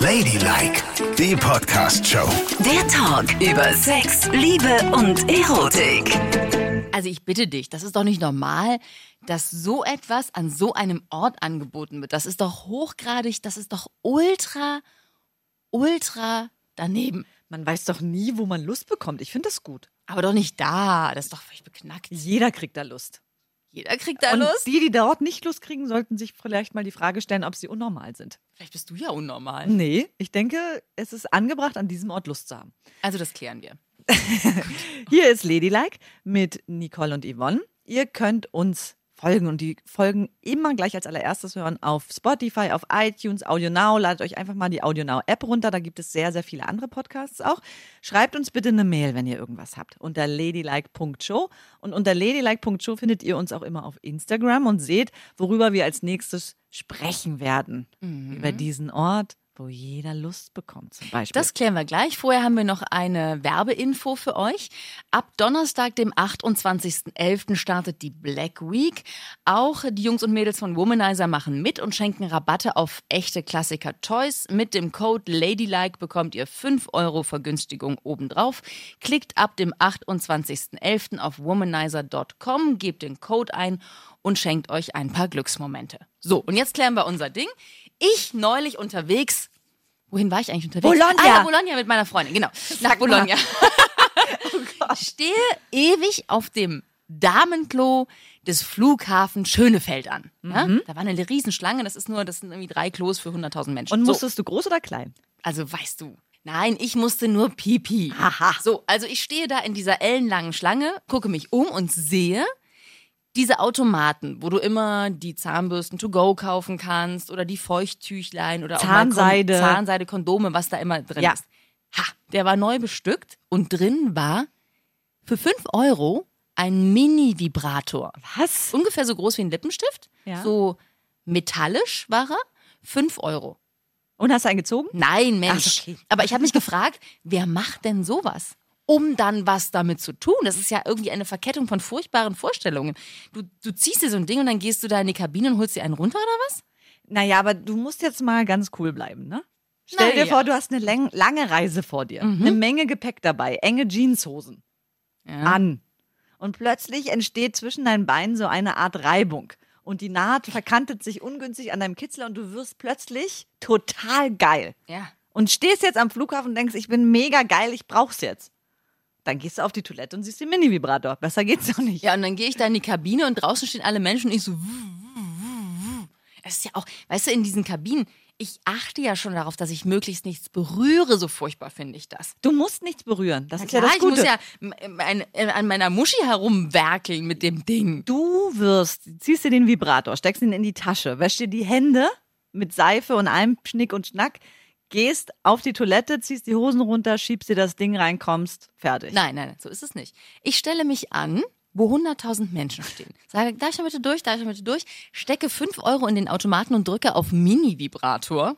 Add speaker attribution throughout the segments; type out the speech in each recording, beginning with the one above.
Speaker 1: Ladylike, die Podcast-Show.
Speaker 2: Der Talk über Sex, Liebe und Erotik.
Speaker 3: Also ich bitte dich, das ist doch nicht normal, dass so etwas an so einem Ort angeboten wird. Das ist doch hochgradig, das ist doch ultra, ultra daneben.
Speaker 4: Man weiß doch nie, wo man Lust bekommt. Ich finde das gut.
Speaker 3: Aber doch nicht da, das ist doch völlig beknackt.
Speaker 4: Jeder kriegt da Lust.
Speaker 3: Jeder kriegt da
Speaker 4: Und
Speaker 3: Lust.
Speaker 4: die, die dort nicht Lust kriegen, sollten sich vielleicht mal die Frage stellen, ob sie unnormal sind.
Speaker 3: Vielleicht bist du ja unnormal.
Speaker 4: Nee, ich denke, es ist angebracht, an diesem Ort Lust zu haben.
Speaker 3: Also das klären wir.
Speaker 4: Hier ist Ladylike mit Nicole und Yvonne. Ihr könnt uns folgen und die Folgen immer gleich als allererstes hören auf Spotify, auf iTunes, Audio Now. Ladet euch einfach mal die Audio Now App runter. Da gibt es sehr, sehr viele andere Podcasts auch. Schreibt uns bitte eine Mail, wenn ihr irgendwas habt, unter ladylike.show. Und unter ladylike.show findet ihr uns auch immer auf Instagram und seht, worüber wir als nächstes sprechen werden. Über diesen Ort, wo jeder Lust bekommt, zum Beispiel.
Speaker 3: Das klären wir gleich. Vorher haben wir noch eine Werbeinfo für euch. Ab Donnerstag, dem 28.11. startet die Black Week. Auch die Jungs und Mädels von Womanizer machen mit und schenken Rabatte auf echte Klassiker-Toys. Mit dem Code Ladylike bekommt ihr 5 Euro Vergünstigung obendrauf. Klickt ab dem 28.11. auf womanizer.com, gebt den Code ein und schenkt euch ein paar Glücksmomente. So, und jetzt klären wir unser Ding. Ich neulich unterwegs. Wohin war ich eigentlich unterwegs?
Speaker 4: Bologna.
Speaker 3: Ah, ja, Bologna mit meiner Freundin, genau. Nach. Bologna. Ich stehe ewig auf dem Damenklo des Flughafen Schönefeld an. Ja? Da war eine Riesenschlange, das ist nur, das sind irgendwie drei Klos für 100.000 Menschen.
Speaker 4: und
Speaker 3: so.
Speaker 4: musstest du groß oder klein?
Speaker 3: Also weißt du. Nein, ich musste nur pipi.
Speaker 4: Haha.
Speaker 3: So, also ich stehe da in dieser ellenlangen Schlange, gucke mich um und sehe diese Automaten, wo du immer die Zahnbürsten to go kaufen kannst oder die Feuchttüchlein oder auch
Speaker 4: Zahnseide.
Speaker 3: mal Kon Zahnseide, Kondome, was da immer drin
Speaker 4: Ja.
Speaker 3: ist. Ha, der war neu bestückt und drin war für 5 Euro ein Mini-Vibrator.
Speaker 4: Was?
Speaker 3: Ungefähr so groß wie ein Lippenstift.
Speaker 4: Ja.
Speaker 3: So metallisch war er. 5 Euro.
Speaker 4: Und hast du einen gezogen?
Speaker 3: Nein, Mensch.
Speaker 4: Ach, okay.
Speaker 3: Aber ich habe mich gefragt, wer macht denn sowas? Um dann was damit zu tun. Das ist ja irgendwie eine Verkettung von furchtbaren Vorstellungen. Du, du ziehst dir so ein Ding und dann gehst du da in die Kabine und holst dir einen runter oder was?
Speaker 4: Naja, aber du musst jetzt mal ganz cool bleiben, ne? Stell dir
Speaker 3: Naja. Mhm.
Speaker 4: vor, du hast eine lange Reise vor dir, eine Menge Gepäck dabei, enge Jeanshosen
Speaker 3: Ja.
Speaker 4: an. Und plötzlich entsteht zwischen deinen Beinen so eine Art Reibung. Und die Naht verkantet sich ungünstig an deinem Kitzler und du wirst plötzlich total geil.
Speaker 3: ja.
Speaker 4: Und stehst jetzt am Flughafen und denkst, ich bin mega geil, ich brauch's jetzt. Dann gehst du auf die Toilette und siehst den Mini-Vibrator. Besser geht's doch nicht.
Speaker 3: Ja, und dann gehe ich da in die Kabine und draußen stehen alle Menschen und ich so. Es ist ja auch, weißt du, in diesen Kabinen, ich achte ja schon darauf, dass ich möglichst nichts berühre, so furchtbar finde ich das.
Speaker 4: Du musst nichts berühren. Das
Speaker 3: Na
Speaker 4: ist ja
Speaker 3: klar,
Speaker 4: das
Speaker 3: ich
Speaker 4: Gute.
Speaker 3: muss ja m- ein- äh, an meiner Muschi herumwerkeln mit dem Ding.
Speaker 4: Du wirst, ziehst dir den Vibrator, steckst ihn in die Tasche, wäschst dir die Hände mit Seife und allem Schnick und Schnack, gehst auf die Toilette, ziehst die Hosen runter, schiebst dir das Ding rein, kommst, fertig.
Speaker 3: Nein, nein, so ist es nicht. Ich stelle mich an, wo 100.000 Menschen stehen. Sage, darf ich bitte durch, darf ich bitte durch? Stecke 5 Euro in den Automaten und drücke auf Mini-Vibrator.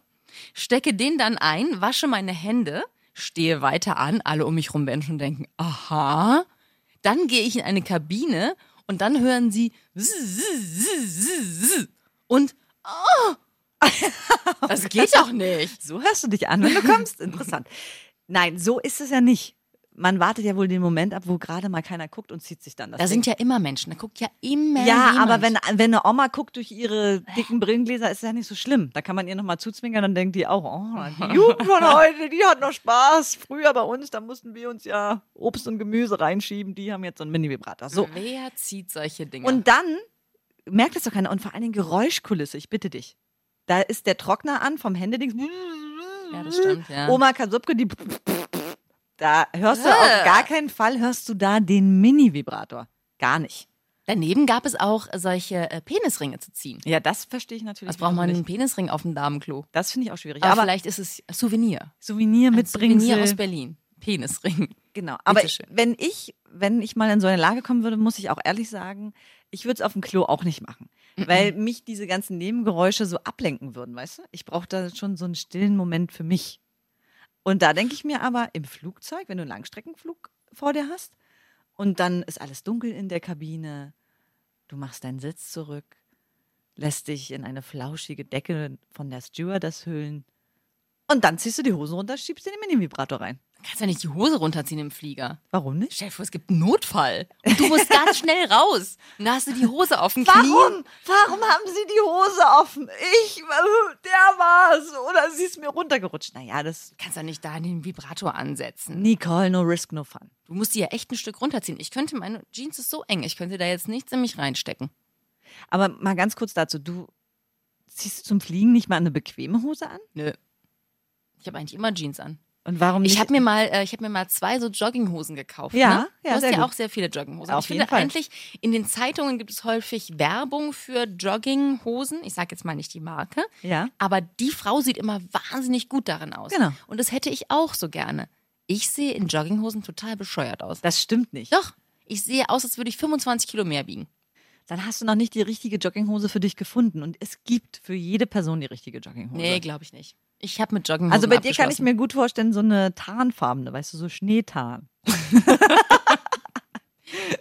Speaker 3: Stecke den dann ein, wasche meine Hände, stehe weiter an, alle um mich rum Menschen denken, aha. Dann gehe ich in eine Kabine und dann hören sie und oh, das geht doch nicht.
Speaker 4: So hörst du dich an, wenn du kommst. Interessant. Nein, so ist es ja nicht. Man wartet ja wohl den Moment ab, wo gerade mal keiner guckt und zieht sich dann das
Speaker 3: Da
Speaker 4: Ding.
Speaker 3: sind ja immer Menschen, da guckt ja immer
Speaker 4: ja,
Speaker 3: jemand.
Speaker 4: aber wenn, wenn eine Oma guckt durch ihre dicken Brillengläser, ist es ja nicht so schlimm. Da kann man ihr nochmal zuzwinkern, dann denkt die auch, oh, die Jugend von heute, die hat noch Spaß. Früher bei uns, da mussten wir uns ja Obst und Gemüse reinschieben. Die haben jetzt so einen Mini-Vibrator. So.
Speaker 3: Wer zieht solche Dinge?
Speaker 4: Und dann merkt es doch keiner. Und vor allen Dingen Geräuschkulisse, ich bitte dich. Da ist der Trockner an vom Händedings.
Speaker 3: Ja, das stimmt, ja.
Speaker 4: Oma Kasubke, die. Da hörst du auf gar keinen Fall, hörst du da den Mini-Vibrator. Gar nicht.
Speaker 3: Daneben gab es auch solche äh, Penisringe zu ziehen.
Speaker 4: Ja, das verstehe ich natürlich.
Speaker 3: Was braucht man
Speaker 4: nicht.
Speaker 3: einen Penisring auf dem Damenklo?
Speaker 4: Das finde ich auch schwierig.
Speaker 3: Aber,
Speaker 4: Aber,
Speaker 3: vielleicht ist es Souvenir.
Speaker 4: Souvenir mitbringen.
Speaker 3: Souvenir aus Berlin. Penisring.
Speaker 4: Genau. Aber wenn ich, wenn ich mal in so eine Lage kommen würde, muss ich auch ehrlich sagen, ich würde es auf dem Klo auch nicht machen. Weil mich diese ganzen Nebengeräusche so ablenken würden, weißt du? Ich brauche da schon so einen stillen Moment für mich. Und da denke ich mir aber im Flugzeug, wenn du einen Langstreckenflug vor dir hast und dann ist alles dunkel in der Kabine, du machst deinen Sitz zurück, lässt dich in eine flauschige Decke von der Stewardess hüllen Und dann ziehst du die Hose runter, schiebst den Mini-Vibrator rein.
Speaker 3: Du kannst ja nicht die Hose runterziehen im Flieger.
Speaker 4: Warum nicht?
Speaker 3: Stell dir vor, es gibt einen Notfall. Und du musst ganz schnell raus. Und da hast du die Hose auf dem Knie.
Speaker 4: Warum? Warum haben sie die Hose offen? Ich, der war's. Oder sie ist mir runtergerutscht. Naja, das.
Speaker 3: Du kannst ja nicht da den Vibrator ansetzen.
Speaker 4: Nicole, no risk, no fun.
Speaker 3: Du musst die ja echt ein Stück runterziehen. Ich könnte, meine Jeans ist so eng, ich könnte da jetzt nichts in mich reinstecken.
Speaker 4: Aber mal ganz kurz dazu. Du ziehst zum Fliegen nicht mal eine bequeme Hose an?
Speaker 3: Nö. Ich habe eigentlich immer Jeans an.
Speaker 4: Und warum nicht?
Speaker 3: Ich habe mir mal, äh, ich habe mir mal zwei so Jogginghosen gekauft.
Speaker 4: Ja,
Speaker 3: ne?
Speaker 4: ja,
Speaker 3: du hast ja
Speaker 4: gut.
Speaker 3: auch sehr viele Jogginghosen.
Speaker 4: Auf
Speaker 3: ich
Speaker 4: jeden
Speaker 3: finde
Speaker 4: Fall.
Speaker 3: eigentlich in den Zeitungen gibt es häufig Werbung für Jogginghosen. Ich sage jetzt mal nicht die Marke,
Speaker 4: Ja.
Speaker 3: aber die Frau sieht immer wahnsinnig gut darin aus.
Speaker 4: Genau.
Speaker 3: Und das hätte ich auch so gerne. Ich sehe in Jogginghosen total bescheuert aus.
Speaker 4: Das stimmt nicht.
Speaker 3: Doch, ich sehe aus, als würde ich 25 Kilo mehr wiegen.
Speaker 4: Dann hast du noch nicht die richtige Jogginghose für dich gefunden. Und es gibt für jede Person die richtige Jogginghose.
Speaker 3: Nee, glaube ich nicht. Ich habe mit Jogginghosen
Speaker 4: also bei dir kann ich mir gut vorstellen, so eine tarnfarbene, weißt du, so Schneetarn.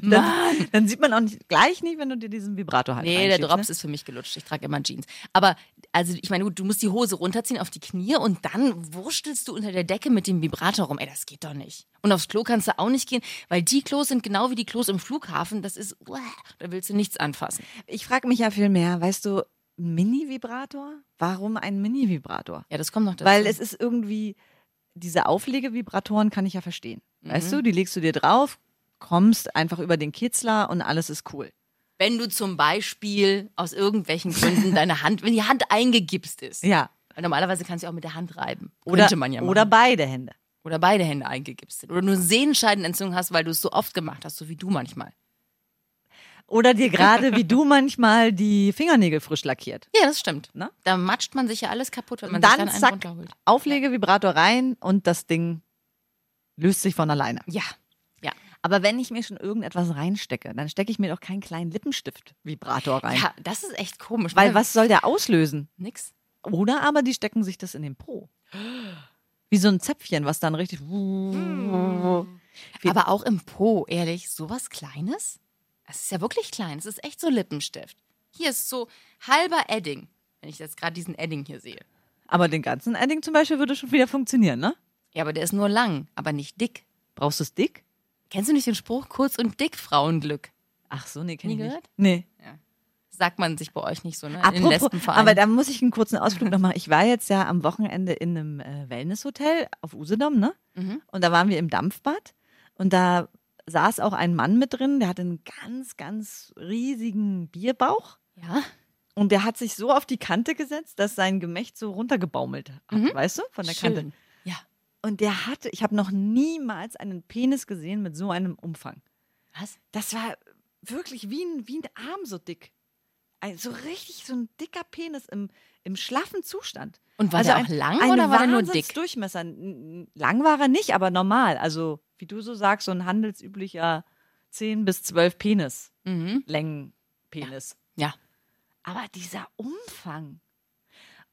Speaker 3: Mann.
Speaker 4: Dann sieht man auch nicht, gleich nicht, wenn du dir diesen Vibrator halt
Speaker 3: Nee, der Drops
Speaker 4: ne?
Speaker 3: ist für mich gelutscht. Ich trage immer Jeans. Aber, also, ich meine, gut, du musst die Hose runterziehen auf die Knie und dann wurstelst du unter der Decke mit dem Vibrator rum. Ey, das geht doch nicht. Und aufs Klo kannst du auch nicht gehen, weil die Klos sind genau wie die Klos im Flughafen. Das ist, da willst du nichts anfassen.
Speaker 4: Ich frage mich ja viel mehr, weißt du, Mini-Vibrator? Warum ein Mini-Vibrator?
Speaker 3: Ja, das kommt noch dazu.
Speaker 4: Weil es ist irgendwie, diese Auflegevibratoren kann ich ja verstehen. Weißt du, die legst du dir drauf, kommst einfach über den Kitzler und alles ist cool.
Speaker 3: wenn du zum Beispiel aus irgendwelchen Gründen deine Hand, wenn die Hand eingegipst ist.
Speaker 4: Ja.
Speaker 3: Weil normalerweise kannst du auch mit der Hand reiben.
Speaker 4: Oder,
Speaker 3: Könnte man ja machen.
Speaker 4: oder beide Hände.
Speaker 3: oder beide Hände eingegipst sind. Oder nur Sehenscheidenentzündung hast, weil du es so oft gemacht hast, so wie du manchmal.
Speaker 4: Oder dir gerade wie du manchmal die Fingernägel frisch lackiert.
Speaker 3: Ja, das stimmt.
Speaker 4: Ne?
Speaker 3: Da matscht man sich ja alles kaputt, wenn man
Speaker 4: Dann
Speaker 3: sich dann einen
Speaker 4: zack,
Speaker 3: runterholt.
Speaker 4: Auflegevibrator rein und das Ding löst sich von alleine.
Speaker 3: Ja, ja.
Speaker 4: Aber wenn ich mir schon irgendetwas reinstecke, dann stecke ich mir doch keinen kleinen Lippenstift-Vibrator rein.
Speaker 3: Ja, das ist echt komisch.
Speaker 4: Weil
Speaker 3: ne?
Speaker 4: was soll der auslösen?
Speaker 3: Nix.
Speaker 4: Oder aber die stecken sich das in den Po. Wie so ein Zäpfchen, was dann richtig. Wie-
Speaker 3: Aber auch im Po, ehrlich, sowas Kleines? Es ist ja wirklich klein. Es ist echt so Lippenstift. Hier ist so halber Edding, wenn ich jetzt gerade diesen Edding hier sehe.
Speaker 4: Aber den ganzen Edding zum Beispiel würde schon wieder funktionieren, ne?
Speaker 3: Ja, aber der ist nur lang, aber nicht dick.
Speaker 4: Brauchst du es dick?
Speaker 3: Kennst du nicht den Spruch kurz und dick Frauenglück?
Speaker 4: Ach so, nee, kenn
Speaker 3: Nie
Speaker 4: ich nicht.
Speaker 3: gehört?
Speaker 4: Nee.
Speaker 3: Sagt man sich bei euch nicht so, ne? In den
Speaker 4: Apropos, aber da muss ich einen kurzen Ausflug noch machen. Ich war jetzt ja am Wochenende in einem äh, Wellnesshotel auf Usedom, ne?
Speaker 3: Mhm.
Speaker 4: Und da waren wir im Dampfbad und da saß auch ein Mann mit drin, der hatte einen ganz, ganz riesigen Bierbauch
Speaker 3: ja,
Speaker 4: und der hat sich so auf die Kante gesetzt, dass sein Gemächt so runtergebaumelt hat,
Speaker 3: Mhm.
Speaker 4: weißt du, von der
Speaker 3: schön.
Speaker 4: Kante.
Speaker 3: Ja.
Speaker 4: Und der hatte, ich habe noch niemals einen Penis gesehen mit so einem Umfang.
Speaker 3: Was?
Speaker 4: Das war wirklich wie ein, wie ein Arm so dick. Ein, so richtig so ein dicker Penis im, im schlaffen Zustand.
Speaker 3: Und war
Speaker 4: Also
Speaker 3: der
Speaker 4: ein-
Speaker 3: auch lang
Speaker 4: ein
Speaker 3: oder war der nur dick?
Speaker 4: N- Lang war er nicht, aber normal. Also, wie du so sagst, so ein handelsüblicher 10 bis 12 Penis.
Speaker 3: Mhm.
Speaker 4: Längenpenis.
Speaker 3: Ja.
Speaker 4: Aber dieser Umfang.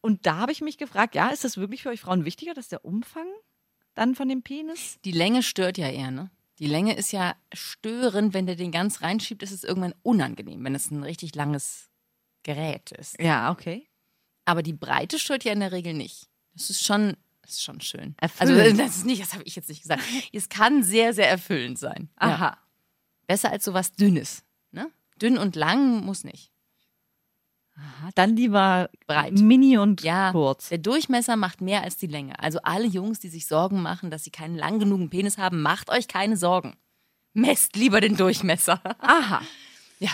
Speaker 4: Und da habe ich mich gefragt, ja, ist das wirklich für euch Frauen wichtiger, dass der Umfang dann von dem Penis?
Speaker 3: Die Länge stört ja eher, ne? Die Länge ist ja störend, wenn der den ganz reinschiebt, ist es irgendwann unangenehm, wenn es ein richtig langes Gerät ist.
Speaker 4: Ja, okay.
Speaker 3: Aber die Breite stört ja in der Regel nicht. Das ist schon, das ist schon schön.
Speaker 4: Erfüllend.
Speaker 3: Also das ist nicht, das habe ich jetzt nicht gesagt. Es kann sehr, sehr erfüllend sein. Ja.
Speaker 4: Aha.
Speaker 3: Besser als sowas Dünnes. Ne? Dünn und lang muss nicht.
Speaker 4: Aha. Dann lieber
Speaker 3: Breit.
Speaker 4: mini und
Speaker 3: Ja,
Speaker 4: kurz.
Speaker 3: der Durchmesser macht mehr als die Länge. Also alle Jungs, die sich Sorgen machen, dass sie keinen lang genugen Penis haben, macht euch keine Sorgen. Messt lieber den Durchmesser.
Speaker 4: Aha.
Speaker 3: Ja.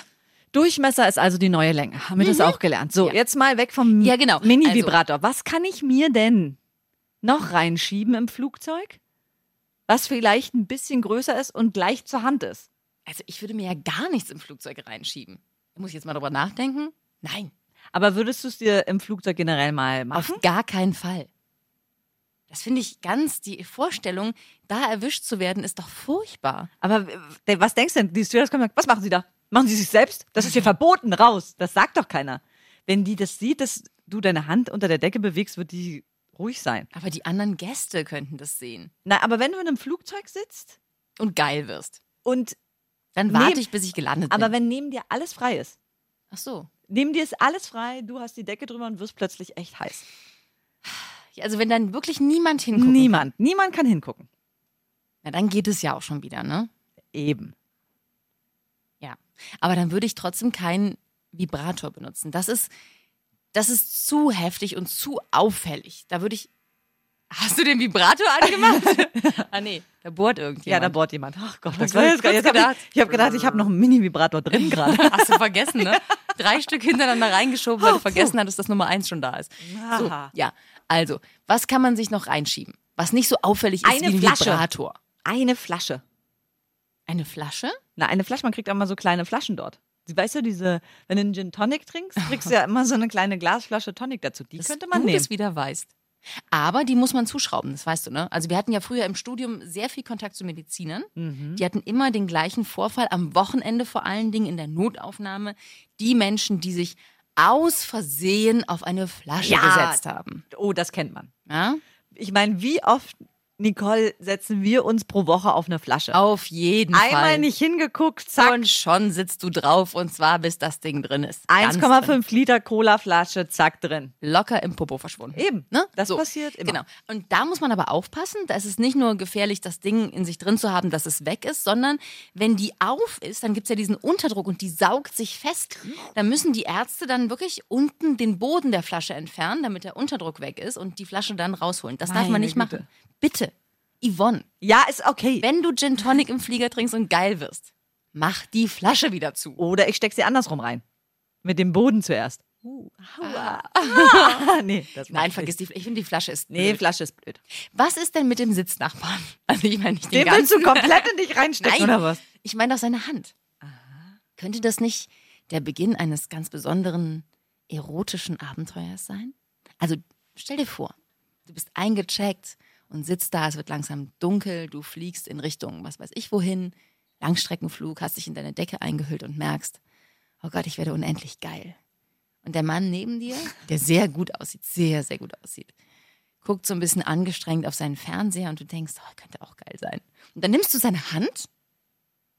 Speaker 4: Durchmesser ist also die neue Länge. Haben wir das auch gelernt. So,
Speaker 3: Ja.
Speaker 4: jetzt mal weg vom
Speaker 3: Ja, genau.
Speaker 4: Mini-Vibrator. Was kann ich mir denn noch reinschieben im Flugzeug? Was vielleicht ein bisschen größer ist und leicht zur Hand ist.
Speaker 3: Also ich würde mir ja gar nichts im Flugzeug reinschieben. Muss ich jetzt mal drüber nachdenken. Nein,
Speaker 4: Aber würdest du es dir im Flugzeug generell mal machen?
Speaker 3: auf gar keinen Fall. Das finde ich ganz, die Vorstellung, da erwischt zu werden, ist doch furchtbar.
Speaker 4: Aber äh, was denkst du denn? Die Stewardess sagt, was machen Sie da? Machen Sie sich selbst? Das ist hier verboten, raus. Das sagt doch keiner. Wenn die das sieht, dass du deine Hand unter der Decke bewegst, wird die ruhig sein.
Speaker 3: Aber die anderen Gäste könnten das sehen.
Speaker 4: Na, aber wenn du in einem Flugzeug sitzt
Speaker 3: Und geil wirst.
Speaker 4: und
Speaker 3: Dann warte
Speaker 4: Nee,
Speaker 3: ich, bis ich gelandet
Speaker 4: aber
Speaker 3: bin.
Speaker 4: wenn neben dir alles frei ist,
Speaker 3: Ach so.
Speaker 4: neben dir ist alles frei, du hast die Decke drüber und wirst plötzlich echt heiß.
Speaker 3: Also wenn dann wirklich niemand hinguckt,
Speaker 4: Niemand. Niemand kann hingucken.
Speaker 3: na, dann geht es ja auch schon wieder, ne?
Speaker 4: Eben.
Speaker 3: Ja. Aber dann würde ich trotzdem keinen Vibrator benutzen. Das ist, das ist zu heftig und zu auffällig. Da würde ich. Hast du den Vibrator angemacht? ah nee, da bohrt
Speaker 4: Ja,
Speaker 3: irgendjemand.
Speaker 4: da bohrt jemand. Ach Gott,
Speaker 3: Das
Speaker 4: das
Speaker 3: war jetzt gedacht.
Speaker 4: ich, ich habe gedacht, ich habe noch einen Mini-Vibrator drin gerade.
Speaker 3: Hast du vergessen, ne? Drei Stück hintereinander reingeschoben, weil du vergessen hattest, dass Nummer eins schon da ist. So, ja. Also, was kann man sich noch reinschieben? Was nicht so auffällig ist
Speaker 4: Eine
Speaker 3: wie ein
Speaker 4: Flasche.
Speaker 3: Vibrator.
Speaker 4: Eine Flasche.
Speaker 3: Eine Flasche?
Speaker 4: Na, eine Flasche, man kriegt auch mal so kleine Flaschen dort. Sie- Weißt du, diese, wenn du einen Gin Tonic trinkst, kriegst du ja immer so eine kleine Glasflasche Tonic dazu. Die könnte man
Speaker 3: du
Speaker 4: nehmen.
Speaker 3: das wieder weißt. Aber die muss man zuschrauben, das weißt du, ne? Also wir hatten ja früher im Studium sehr viel Kontakt zu Medizinern.
Speaker 4: Mhm.
Speaker 3: Die hatten immer den gleichen Vorfall, am Wochenende vor allen Dingen in der Notaufnahme. Die Menschen, die sich aus Versehen auf eine Flasche
Speaker 4: Ja.
Speaker 3: gesetzt haben.
Speaker 4: Oh, das kennt man.
Speaker 3: Ja?
Speaker 4: Ich meine, wie oft, Nicole, setzen wir uns pro Woche auf eine Flasche?
Speaker 3: Auf jeden
Speaker 4: Einmal
Speaker 3: Fall.
Speaker 4: nicht hingeguckt, zack.
Speaker 3: Und schon sitzt du drauf und zwar bis das Ding drin ist. Ganz drin.
Speaker 4: 1,5 Liter Cola-Flasche, zack, drin.
Speaker 3: Locker im Popo verschwunden.
Speaker 4: Eben.
Speaker 3: Ne?
Speaker 4: Das passiert immer.
Speaker 3: Genau. Und da muss man aber aufpassen. Da ist es nicht nur gefährlich, das Ding in sich drin zu haben, dass es weg ist, sondern wenn die auf ist, dann gibt es ja diesen Unterdruck und die saugt sich fest. Dann müssen die Ärzte dann wirklich unten den Boden der Flasche entfernen, damit der Unterdruck weg ist und die Flasche dann rausholen. Das darf man
Speaker 4: Meine
Speaker 3: nicht
Speaker 4: Güte.
Speaker 3: machen. Bitte, Yvonne,
Speaker 4: Ja, ist okay.
Speaker 3: wenn du Gin Tonic im Flieger trinkst und geil wirst, mach die Flasche wieder zu.
Speaker 4: Oder ich steck sie andersrum rein. Mit dem Boden zuerst. Uh, aua. nee, das mach
Speaker 3: Nein, vergiss die. Ich finde, die Flasche ist.
Speaker 4: nicht. Nee,
Speaker 3: blöd.
Speaker 4: Flasche ist blöd.
Speaker 3: Was ist denn mit dem Sitznachbarn? Also ich meine nicht den,
Speaker 4: Den willst du
Speaker 3: ganzen.
Speaker 4: komplett in dich reinstecken,
Speaker 3: Nein,
Speaker 4: oder was?
Speaker 3: ich meine doch seine Hand. Könnte das nicht der Beginn eines ganz besonderen erotischen Abenteuers sein? Also stell dir vor, du bist eingecheckt und sitzt da, es wird langsam dunkel, du fliegst in Richtung, was weiß ich wohin, Langstreckenflug, hast dich in deine Decke eingehüllt und merkst, oh Gott, ich werde unendlich geil. Und der Mann neben dir, der sehr gut aussieht, sehr, sehr gut aussieht, guckt so ein bisschen angestrengt auf seinen Fernseher und du denkst, oh, könnte auch geil sein. Und dann nimmst du seine Hand,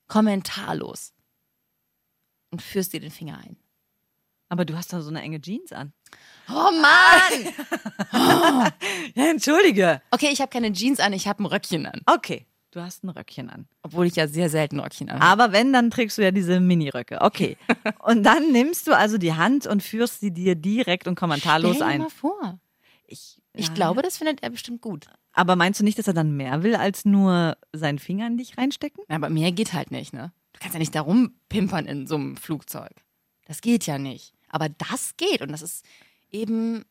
Speaker 3: kommentarlos, und führst dir den Finger ein.
Speaker 4: Aber du hast doch so eine enge Jeans an.
Speaker 3: Oh Mann!
Speaker 4: Ja, entschuldige.
Speaker 3: Okay, ich habe keine Jeans an, ich habe ein Röckchen an.
Speaker 4: Okay, du hast ein Röckchen an.
Speaker 3: Obwohl ich ja sehr selten Röckchen an.
Speaker 4: Aber wenn, dann trägst du ja diese Mini-Röcke. Okay. Und dann nimmst du also die Hand und führst sie dir direkt und kommentarlos
Speaker 3: Stell dir
Speaker 4: ein.
Speaker 3: mal vor.
Speaker 4: Ich,
Speaker 3: Ich
Speaker 4: ja.
Speaker 3: glaube, das findet er bestimmt gut.
Speaker 4: Aber meinst du nicht, dass er dann mehr will, als nur seinen Finger in dich reinstecken?
Speaker 3: Aber mehr geht halt nicht, ne? Du kannst ja nicht da rumpimpern in so einem Flugzeug. Das geht ja nicht. Aber das geht und das ist eben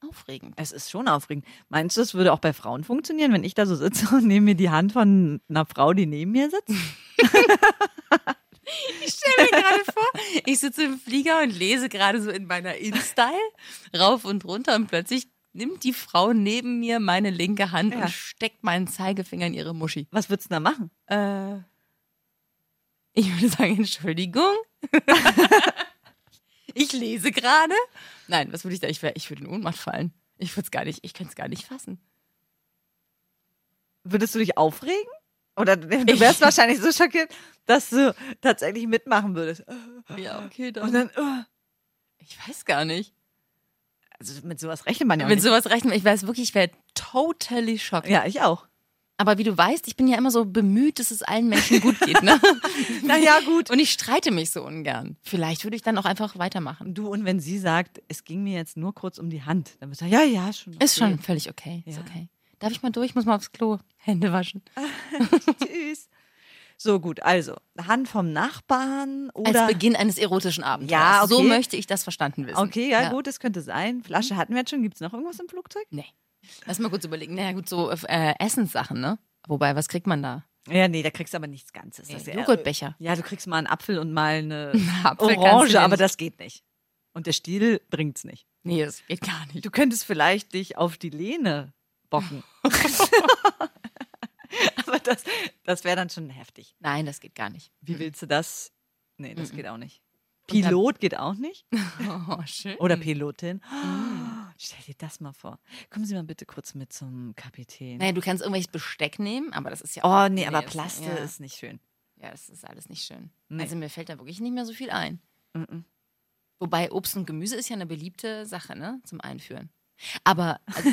Speaker 3: aufregend.
Speaker 4: Es ist schon aufregend. Meinst du, es würde auch bei Frauen funktionieren, wenn ich da so sitze und nehme mir die Hand von einer Frau, die neben mir sitzt?
Speaker 3: Ich stelle mir gerade vor, ich sitze im Flieger und lese gerade so in meiner InStyle rauf und runter und plötzlich nimmt die Frau neben mir meine linke Hand
Speaker 4: Ja.
Speaker 3: und steckt meinen Zeigefinger in ihre Muschi.
Speaker 4: Was würdest du da machen?
Speaker 3: Äh, ich würde sagen, Entschuldigung. ich lese gerade. Nein, was würde ich da? Ich, wär, ich würde in Ohnmacht fallen. Ich würde es gar nicht, ich könnte es gar nicht fassen.
Speaker 4: Würdest du dich aufregen? Oder du
Speaker 3: Ich-
Speaker 4: wärst wahrscheinlich so schockiert, dass du tatsächlich mitmachen würdest.
Speaker 3: Ja, okay,
Speaker 4: Und dann, oh.
Speaker 3: Ich weiß gar nicht.
Speaker 4: also mit sowas rechnet man ja auch
Speaker 3: Mit
Speaker 4: nicht.
Speaker 3: sowas rechnen, ich weiß wirklich, ich wäre totally schockiert.
Speaker 4: Ja, ich auch.
Speaker 3: Aber wie du weißt, ich bin ja immer so bemüht, dass es allen Menschen gut geht. Ne?
Speaker 4: Naja, gut.
Speaker 3: Und ich streite mich so ungern. Vielleicht würde ich dann auch einfach weitermachen.
Speaker 4: Du, und wenn sie sagt, es ging mir jetzt nur kurz um die Hand, dann du sagen, ja, ja, schon.
Speaker 3: Ist
Speaker 4: okay.
Speaker 3: schon völlig okay. Ist
Speaker 4: Ja.
Speaker 3: okay. Darf ich mal durch? Ich muss mal aufs Klo. Hände waschen.
Speaker 4: Tschüss. So gut, also Hand vom Nachbarn
Speaker 3: Als
Speaker 4: oder.
Speaker 3: Beginn eines erotischen Abenteuers.
Speaker 4: Ja, okay.
Speaker 3: So möchte ich das verstanden wissen.
Speaker 4: Okay, ja, gut, das könnte sein. Flasche hatten wir jetzt schon. Gibt es noch irgendwas im Flugzeug?
Speaker 3: Nee. Lass mal kurz überlegen. Naja, gut, so äh, Essenssachen, ne? Wobei, was kriegt man da?
Speaker 4: Ja, nee, da kriegst du aber nichts Ganzes. Ist ja-
Speaker 3: Joghurtbecher.
Speaker 4: Ja, du kriegst mal einen Apfel und mal eine
Speaker 3: Apfel
Speaker 4: Orange, aber das geht nicht. Und der Stiel bringt's nicht.
Speaker 3: Nee, das geht gar nicht.
Speaker 4: Du könntest vielleicht dich auf die Lehne bocken. aber das, das wäre dann schon heftig.
Speaker 3: Nein, das geht gar nicht.
Speaker 4: Wie willst du das? Nee, das geht auch nicht. Pilot geht auch nicht.
Speaker 3: Oh, schön.
Speaker 4: Oder Pilotin. Stell dir das mal vor. Kommen Sie mal bitte kurz mit zum Kapitän.
Speaker 3: Naja, du kannst irgendwelches Besteck nehmen, aber das ist ja
Speaker 4: Oh, nee, aber
Speaker 3: das-
Speaker 4: Plaste
Speaker 3: ja.
Speaker 4: ist nicht schön.
Speaker 3: Ja, das ist alles nicht schön.
Speaker 4: Nee.
Speaker 3: Also mir fällt da wirklich nicht mehr so viel ein.
Speaker 4: Mhm.
Speaker 3: Wobei Obst und Gemüse ist ja eine beliebte Sache, ne? Zum Einführen. Aber also,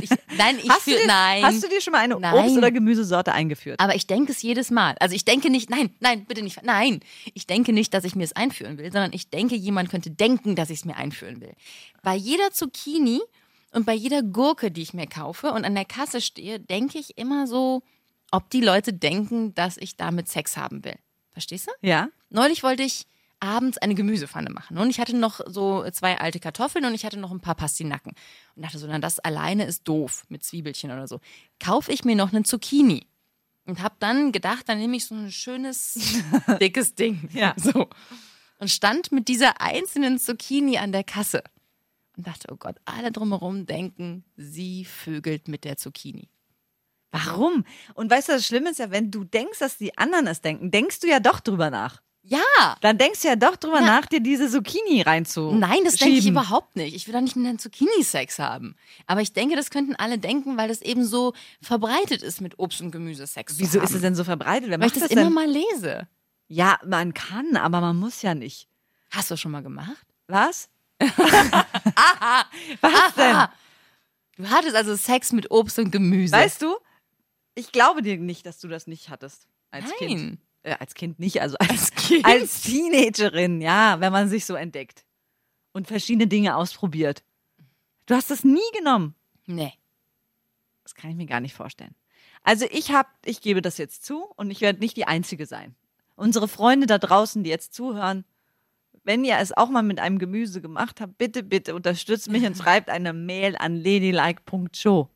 Speaker 3: ich, nein, ich
Speaker 4: Hast du,
Speaker 3: fühl,
Speaker 4: dir,
Speaker 3: nein.
Speaker 4: hast du dir schon mal eine
Speaker 3: Nein.
Speaker 4: Obst- oder Gemüsesorte eingeführt?
Speaker 3: aber ich denke es jedes Mal. Also ich denke nicht, nein, nein, bitte nicht, nein. Ich denke nicht, dass ich mir es einführen will, sondern ich denke, jemand könnte denken, dass ich es mir einführen will. Bei jeder Zucchini und bei jeder Gurke, die ich mir kaufe und an der Kasse stehe, denke ich immer so, ob die Leute denken, dass ich damit Sex haben will. Verstehst du?
Speaker 4: Ja.
Speaker 3: Neulich wollte ich abends eine Gemüsepfanne machen und ich hatte noch so zwei alte Kartoffeln und ich hatte noch ein paar Pastinaken und dachte so, na das alleine ist doof mit Zwiebelchen oder so. Kaufe ich mir noch eine Zucchini und habe dann gedacht, dann nehme ich so ein schönes dickes Ding,
Speaker 4: Ja.
Speaker 3: so und stand mit dieser einzelnen Zucchini an der Kasse und dachte, oh Gott, alle drumherum denken, sie vögelt mit der Zucchini.
Speaker 4: Warum? Und weißt du, das Schlimme ist ja, wenn du denkst, dass die anderen es denken, denkst du ja doch drüber nach.
Speaker 3: Ja,
Speaker 4: Dann denkst du ja doch drüber
Speaker 3: Ja.
Speaker 4: nach, dir diese Zucchini reinzu.
Speaker 3: Nein, das denke ich überhaupt nicht. Ich will doch nicht einen Zucchini-Sex haben. Aber ich denke, das könnten alle denken, weil das eben so verbreitet ist, mit Obst und Gemüse Sex
Speaker 4: Wieso ist es denn so verbreitet? Wer
Speaker 3: Weil ich das
Speaker 4: das
Speaker 3: immer mal lese.
Speaker 4: Ja, man kann, aber man muss ja nicht.
Speaker 3: Hast du schon mal gemacht?
Speaker 4: Was? Was denn?
Speaker 3: Aha. Du hattest also Sex mit Obst und Gemüse.
Speaker 4: Weißt du, ich glaube dir nicht, dass du das nicht hattest. Als
Speaker 3: Nein.
Speaker 4: Kind. Äh, als Kind nicht, also als,
Speaker 3: Als Kind?
Speaker 4: als Teenagerin, ja, wenn man sich so entdeckt und verschiedene Dinge ausprobiert. Du hast das nie genommen.
Speaker 3: Nee.
Speaker 4: Das kann ich mir gar nicht vorstellen. Also ich habe, ich gebe das jetzt zu und ich werde nicht die Einzige sein. Unsere Freunde da draußen, die jetzt zuhören, wenn ihr es auch mal mit einem Gemüse gemacht habt, bitte, bitte unterstützt mich und schreibt eine Mail an ladylike.show.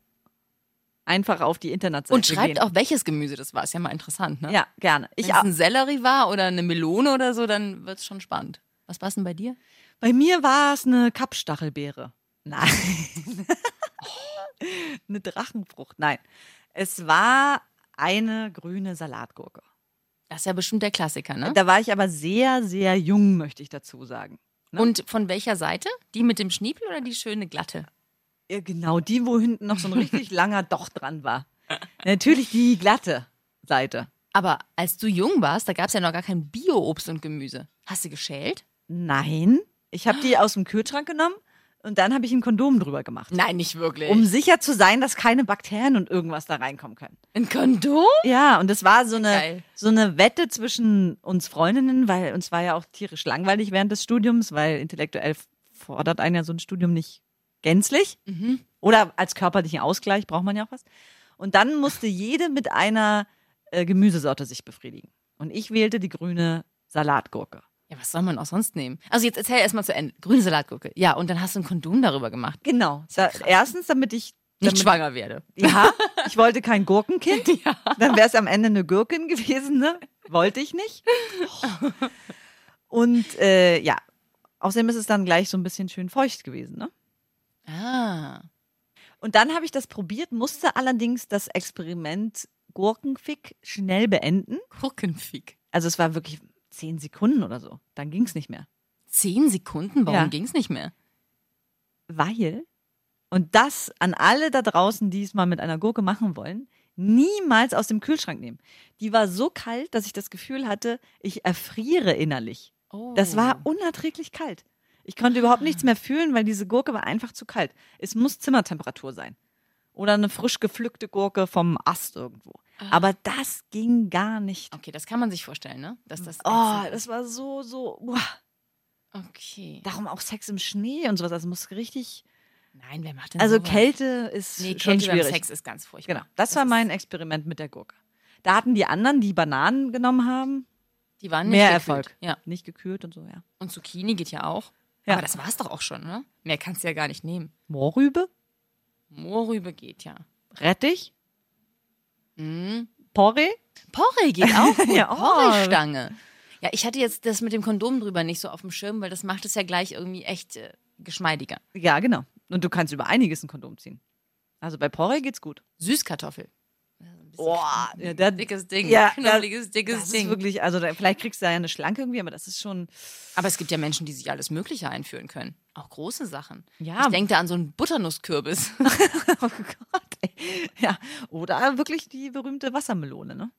Speaker 4: Einfach auf die Internetseite
Speaker 3: Und schreibt
Speaker 4: gehen.
Speaker 3: auch, welches Gemüse das war. Ist ja mal interessant, ne?
Speaker 4: Ja, gerne.
Speaker 3: Wenn es ein Sellerie war oder eine Melone oder so, dann wird es schon spannend. Was war es denn bei dir?
Speaker 4: Bei mir war es eine Kappstachelbeere. Nein. eine Drachenfrucht. Nein. Es war eine grüne Salatgurke.
Speaker 3: Das ist ja bestimmt der Klassiker, ne?
Speaker 4: Da war ich aber sehr, sehr jung, möchte ich dazu sagen. ne?
Speaker 3: Und von welcher Seite? Die mit dem Schniepel oder die schöne glatte?
Speaker 4: Ja, genau, die, wo hinten noch so ein richtig langer Docht dran war. Natürlich die glatte Seite.
Speaker 3: Aber als du jung warst, da gab es ja noch gar kein Bio-Obst und Gemüse. Hast du geschält?
Speaker 4: Nein, ich habe die aus dem Kühlschrank genommen und dann habe ich ein Kondom drüber gemacht.
Speaker 3: Nein, nicht wirklich.
Speaker 4: Um sicher zu sein, dass keine Bakterien und irgendwas da reinkommen können.
Speaker 3: ein Kondom?
Speaker 4: Ja, und das war so eine,
Speaker 3: Geil.
Speaker 4: so eine Wette zwischen uns Freundinnen, weil uns war ja auch tierisch langweilig während des Studiums, weil intellektuell fordert einen ja so ein Studium nicht gänzlich.
Speaker 3: Mhm.
Speaker 4: Oder als körperlichen Ausgleich braucht man ja auch was. Und dann musste jede mit einer äh, Gemüsesorte sich befriedigen. Und ich wählte die grüne Salatgurke.
Speaker 3: Ja, was soll man auch sonst nehmen? Also jetzt erzähl erst mal zu Ende. Grüne Salatgurke. Ja, und dann hast du ein Kondom darüber gemacht.
Speaker 4: Genau. Da, erstens, damit ich
Speaker 3: Nicht
Speaker 4: damit,
Speaker 3: schwanger werde.
Speaker 4: Ja, ich wollte kein Gurkenkind.
Speaker 3: Ja.
Speaker 4: Dann wäre es am Ende eine Gurkin gewesen, ne? Wollte ich nicht. Und äh, ja, außerdem ist es dann gleich so ein bisschen schön feucht gewesen, ne?
Speaker 3: Ah.
Speaker 4: Und dann habe ich das probiert, musste allerdings das Experiment Gurkenfick schnell beenden.
Speaker 3: Gurkenfick.
Speaker 4: Also es war wirklich zehn Sekunden oder so. Dann ging es nicht mehr.
Speaker 3: Zehn Sekunden? Warum
Speaker 4: Ja.
Speaker 3: ging's nicht mehr?
Speaker 4: Weil, und das an alle da draußen, die es mal mit einer Gurke machen wollen, niemals aus dem Kühlschrank nehmen. Die war so kalt, dass ich das Gefühl hatte, ich erfriere innerlich.
Speaker 3: Oh.
Speaker 4: Das war unerträglich kalt. Ich konnte überhaupt nichts mehr fühlen, weil diese Gurke war einfach zu kalt. Es muss Zimmertemperatur sein. Oder eine frisch gepflückte Gurke vom Ast irgendwo. Aber das ging gar nicht.
Speaker 3: Okay, das kann man sich vorstellen, ne? Dass das
Speaker 4: Oh, das war so, so. Uah.
Speaker 3: Okay.
Speaker 4: Darum auch Sex im Schnee und sowas. Das muss richtig.
Speaker 3: Nein, wer macht denn
Speaker 4: Also
Speaker 3: sowas?
Speaker 4: Kälte ist
Speaker 3: Nee,
Speaker 4: schon
Speaker 3: Kälte beim
Speaker 4: schwierig.
Speaker 3: Sex ist ganz furchtbar.
Speaker 4: Genau. Das, war
Speaker 3: ist-
Speaker 4: mein Experiment mit der Gurke. Da hatten die anderen, die Bananen genommen haben,
Speaker 3: Die waren nicht
Speaker 4: mehr
Speaker 3: gekühlt.
Speaker 4: Erfolg.
Speaker 3: Ja.
Speaker 4: Nicht gekühlt und so, ja.
Speaker 3: Und Zucchini geht ja auch.
Speaker 4: Ja.
Speaker 3: Aber das war's doch auch schon, ne? Mehr kannst du ja gar nicht nehmen.
Speaker 4: Mohrrübe,
Speaker 3: Mohrrübe geht ja.
Speaker 4: Rettich,
Speaker 3: Mhm.
Speaker 4: Porree.
Speaker 3: Porree geht auch gut.
Speaker 4: Ja, oh.
Speaker 3: Porree-Stange. Ja, ich hatte jetzt das mit dem Kondom drüber nicht so auf dem Schirm, weil das macht es ja gleich irgendwie echt äh, geschmeidiger.
Speaker 4: Ja, genau. Und du kannst über einiges ein Kondom ziehen. Also bei Porree geht's gut.
Speaker 3: Süßkartoffel.
Speaker 4: Boah, ja, da-
Speaker 3: dickes Ding.
Speaker 4: Ja,
Speaker 3: Knuddeliges, dickes
Speaker 4: Das
Speaker 3: Ding.
Speaker 4: ist wirklich, also da, vielleicht kriegst du ja eine Schlanke irgendwie, aber das ist schon.
Speaker 3: Aber es gibt ja Menschen, die sich alles Mögliche einführen können. Auch große Sachen.
Speaker 4: Ja.
Speaker 3: Ich denke da an so einen Butternusskürbis.
Speaker 4: Oh Gott, ey. Ja. Oder wirklich die berühmte Wassermelone, ne?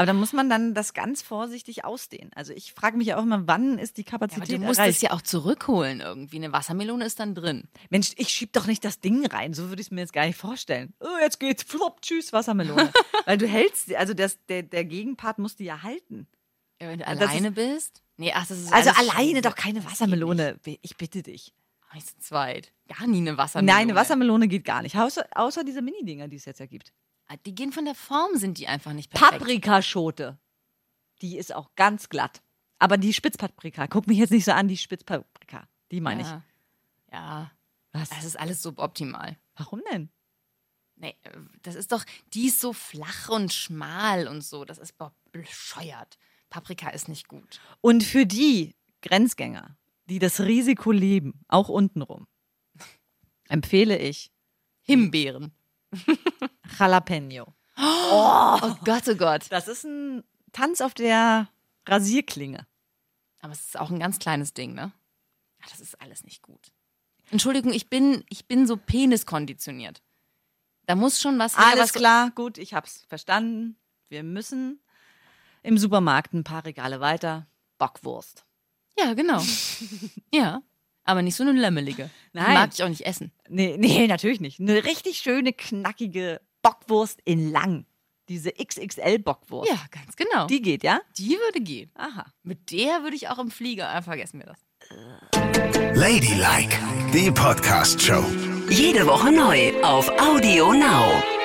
Speaker 4: Aber da muss man dann das ganz vorsichtig ausdehnen. Also ich frage mich ja auch immer, wann ist die
Speaker 3: Ja, aber
Speaker 4: Kapazität
Speaker 3: du musst
Speaker 4: erreicht?
Speaker 3: es ja auch zurückholen irgendwie. Eine Wassermelone ist dann drin.
Speaker 4: Mensch, ich schieb doch nicht das Ding rein. So würde ich es mir jetzt gar nicht vorstellen. Oh, jetzt geht's. Flop, tschüss, Wassermelone. Weil du hältst, sie- also das, der, der Gegenpart muss die ja halten.
Speaker 3: Ja, wenn du
Speaker 4: Das
Speaker 3: alleine bist. Nee, ach, das ist
Speaker 4: Also alleine
Speaker 3: schon-
Speaker 4: doch keine Wassermelone. Ich bitte dich.
Speaker 3: Nicht zu zweit. Gar nie eine Wassermelone.
Speaker 4: Nein, eine Wassermelone geht gar nicht. Außer, außer diese Mini-Dinger, die es jetzt ja gibt.
Speaker 3: Die gehen von der Form, sind die einfach nicht perfekt.
Speaker 4: Paprikaschote. Die ist auch ganz glatt. Aber die Spitzpaprika, guck mich jetzt nicht so an, die Spitzpaprika. Die meine ich.
Speaker 3: ja. Ja,
Speaker 4: Was?
Speaker 3: das ist alles suboptimal.
Speaker 4: Warum denn?
Speaker 3: Nee, äh, das ist doch, die ist so flach und schmal und so. Das ist bescheuert. Paprika ist nicht gut.
Speaker 4: Und für die Grenzgänger, die das Risiko leben, auch untenrum, empfehle ich
Speaker 3: Himbeeren.
Speaker 4: Jalapeno.
Speaker 3: Oh Gott, oh Gott.
Speaker 4: Das ist ein Tanz auf der Rasierklinge.
Speaker 3: Aber es ist auch ein ganz kleines Ding, ne? Ach, das ist alles nicht gut. Entschuldigung, ich bin, ich bin so peniskonditioniert. Da muss schon was her,
Speaker 4: Alles
Speaker 3: was
Speaker 4: klar, gut, ich hab's verstanden. Wir müssen im Supermarkt ein paar Regale weiter. Bockwurst.
Speaker 3: Ja, genau. ja. Aber nicht so eine lämmelige. Die
Speaker 4: Nein.
Speaker 3: mag ich auch nicht essen.
Speaker 4: Nee, nee, natürlich nicht. Eine richtig schöne, knackige Bockwurst in lang. Diese XXL-Bockwurst.
Speaker 3: Ja, ganz genau. Die,
Speaker 4: Die geht, ja?
Speaker 3: die würde gehen.
Speaker 4: Aha.
Speaker 3: Mit der würde ich auch im Flieger, ah, vergessen wir das.
Speaker 1: Ladylike, die Podcast-Show.
Speaker 2: Jede Woche neu auf Audio Now.